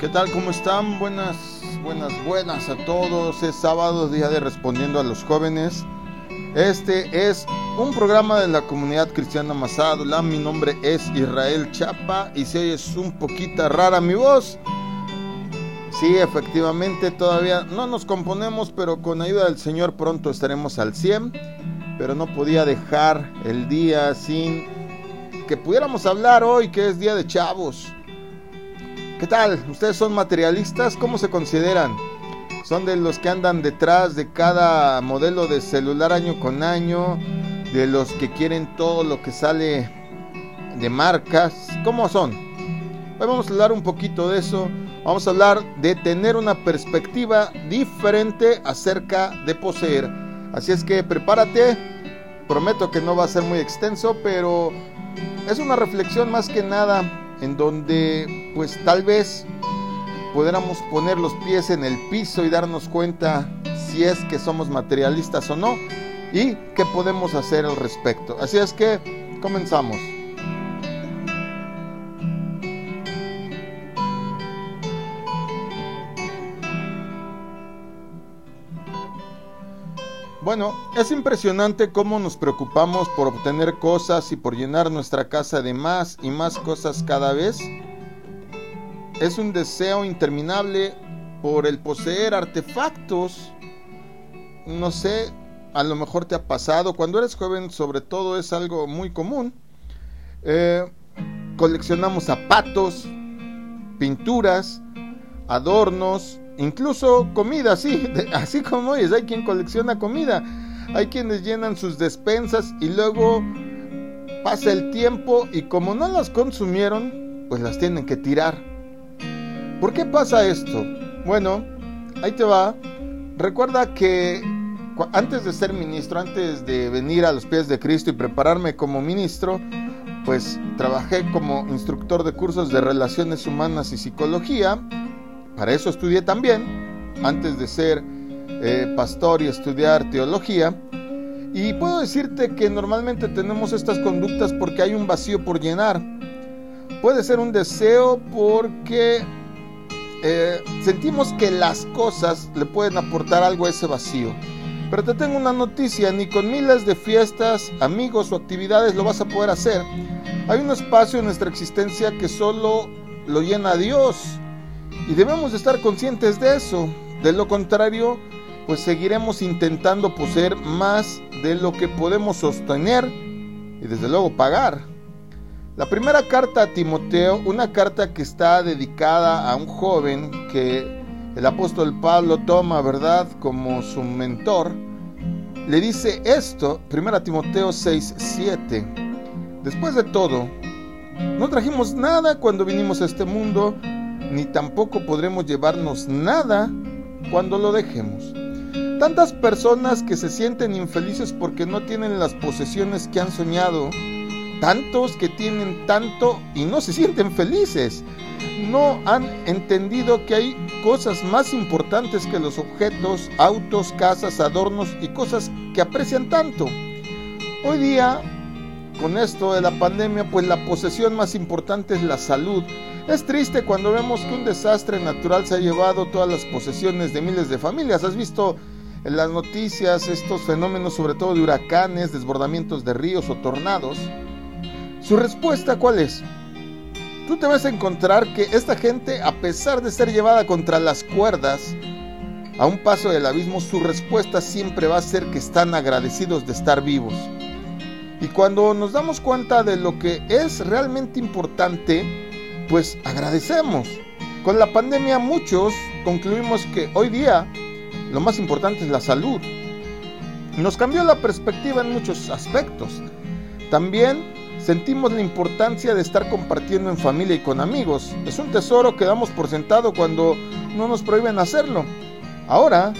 ¿Qué tal? ¿Cómo están? Buenas, buenas, buenas a todos. Es sábado, día de Respondiendo a los Jóvenes. Este es un programa de la comunidad cristiana Masadula. Mi nombre es Israel Chapa y si es un poquito rara mi voz, sí, efectivamente todavía no nos componemos, pero con ayuda del Señor pronto estaremos al 100. Pero no podía dejar el día sin que pudiéramos hablar hoy, que es Día de Chavos. ¿Qué tal? ¿Ustedes son materialistas? ¿Cómo se consideran? ¿Son de los que andan detrás de cada modelo de celular año con año? ¿De los que quieren todo lo que sale de marcas? ¿Cómo son? Hoy vamos a hablar un poquito de eso. Vamos a hablar de tener una perspectiva diferente acerca de poseer. Así es que prepárate. Prometo que no va a ser muy extenso, pero es una reflexión más que nada en donde pues tal vez pudiéramos poner los pies en el piso y darnos cuenta si es que somos materialistas o no y qué podemos hacer al respecto. Así es que comenzamos. Bueno, es impresionante cómo nos preocupamos por obtener cosas y por llenar nuestra casa de más y más cosas cada vez. Es un deseo interminable por el poseer artefactos. No sé, a lo mejor te ha pasado. Cuando eres joven sobre todo es algo muy común. Eh, coleccionamos zapatos, pinturas, adornos, incluso comida, sí, así como es, hay quien colecciona comida, hay quienes llenan sus despensas y luego pasa el tiempo y como no las consumieron, pues las tienen que tirar. ¿Por qué pasa esto? Bueno, ahí te va. Recuerda que antes de ser ministro, antes de venir a los pies de Cristo y prepararme como ministro, pues trabajé como instructor de cursos de relaciones humanas y psicología para eso estudié también, antes de ser eh, pastor y estudiar teología. Y puedo decirte que normalmente tenemos estas conductas porque hay un vacío por llenar. Puede ser un deseo porque eh, sentimos que las cosas le pueden aportar algo a ese vacío. Pero te tengo una noticia, ni con miles de fiestas, amigos o actividades lo vas a poder hacer. Hay un espacio en nuestra existencia que solo lo llena Dios. Y debemos estar conscientes de eso. De lo contrario, pues seguiremos intentando poseer más de lo que podemos sostener y desde luego pagar. La primera carta a Timoteo, una carta que está dedicada a un joven que el apóstol Pablo toma, ¿verdad?, como su mentor, le dice esto, 1 Timoteo 6, 7. Después de todo, no trajimos nada cuando vinimos a este mundo, ni tampoco podremos llevarnos nada cuando lo dejemos. Tantas personas que se sienten infelices porque no tienen las posesiones que han soñado, tantos que tienen tanto y no se sienten felices, no han entendido que hay cosas más importantes que los objetos, autos, casas, adornos y cosas que aprecian tanto. Hoy día, con esto de la pandemia, pues la posesión más importante es la salud es triste cuando vemos que un desastre natural se ha llevado todas las posesiones de miles de familias. ¿Has visto en las noticias estos fenómenos, sobre todo de huracanes, desbordamientos de ríos o tornados? Su respuesta, ¿cuál es? Tú te vas a encontrar que esta gente, a pesar de ser llevada contra las cuerdas, a un paso del abismo, su respuesta siempre va a ser que están agradecidos de estar vivos. Y cuando nos damos cuenta de lo que es realmente importante, pues agradecemos. Con la pandemia muchos concluimos que hoy día lo más importante es la salud. Nos cambió la perspectiva en muchos aspectos. También sentimos la importancia de estar compartiendo en familia y con amigos. Es un tesoro que damos por sentado cuando no nos prohíben hacerlo. Ahora,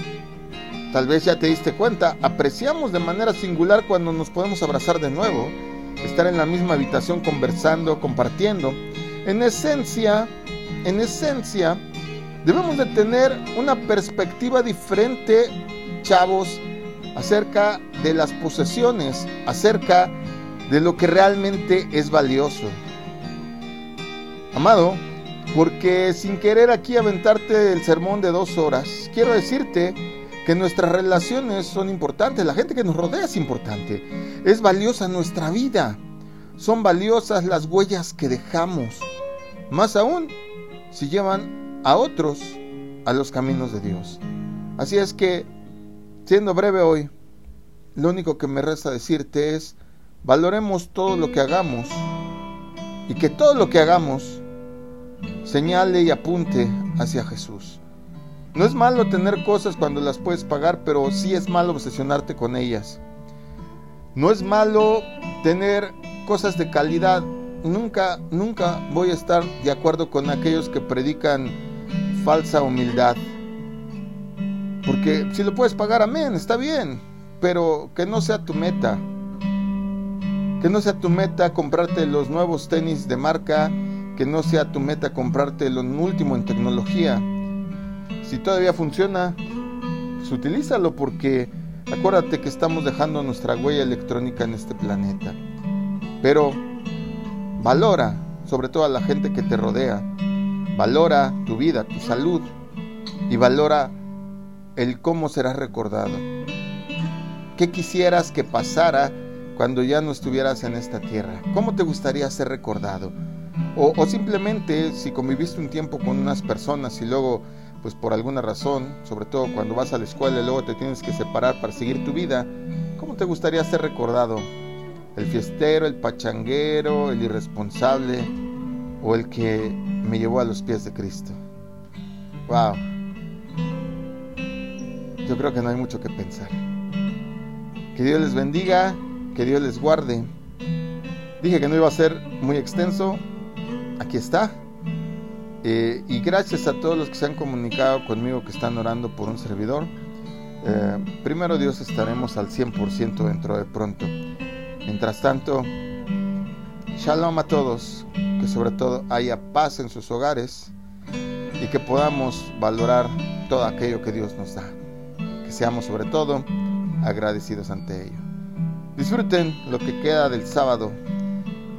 tal vez ya te diste cuenta, apreciamos de manera singular cuando nos podemos abrazar de nuevo, estar en la misma habitación conversando, compartiendo. En esencia, en esencia, debemos de tener una perspectiva diferente, chavos, acerca de las posesiones, acerca de lo que realmente es valioso. Amado, Porque sin querer aquí aventarte el sermón de dos horas, quiero decirte que nuestras relaciones son importantes, la gente que nos rodea es importante, es valiosa nuestra vida, son valiosas las huellas que dejamos, más aún si llevan a otros a los caminos de Dios. Así es que, siendo breve hoy, lo único que me resta decirte es, valoremos todo lo que hagamos y que todo lo que hagamos señale y apunte hacia Jesús. No es malo tener cosas cuando las puedes pagar, pero sí es malo obsesionarte con ellas. No es malo tener cosas de calidad. Nunca, nunca voy a estar de acuerdo con aquellos que predican falsa humildad. Porque si lo puedes pagar, amén, está bien. Pero que no sea tu meta. Que no sea tu meta comprarte los nuevos tenis de marca. Que no sea tu meta comprarte lo último en tecnología si todavía funciona, pues utilízalo porque acuérdate que estamos dejando nuestra huella electrónica en este planeta. Pero valora sobre todo a la gente que te rodea. Valora tu vida, tu salud y valora el cómo serás recordado. ¿Qué quisieras que pasara cuando ya no estuvieras en esta tierra? ¿Cómo te gustaría ser recordado? O, o simplemente si conviviste un tiempo con unas personas y luego pues por alguna razón, sobre todo cuando vas a la escuela y luego te tienes que separar para seguir tu vida, ¿cómo te gustaría ser recordado? ¿El fiestero, el pachanguero, el irresponsable o el que me llevó a los pies de Cristo? ¡Wow! Yo creo que no hay mucho que pensar. Que Dios les bendiga, que Dios les guarde. Dije que no iba a ser muy extenso. Aquí está. Eh, y gracias a todos los que se han comunicado conmigo que están orando por un servidor. Eh, primero Dios estaremos al 100% dentro de pronto. Mientras tanto, shalom a todos, que sobre todo haya paz en sus hogares y que podamos valorar todo aquello que Dios nos da. Que seamos sobre todo agradecidos ante ello. Disfruten lo que queda del sábado.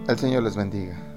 El Señor les bendiga.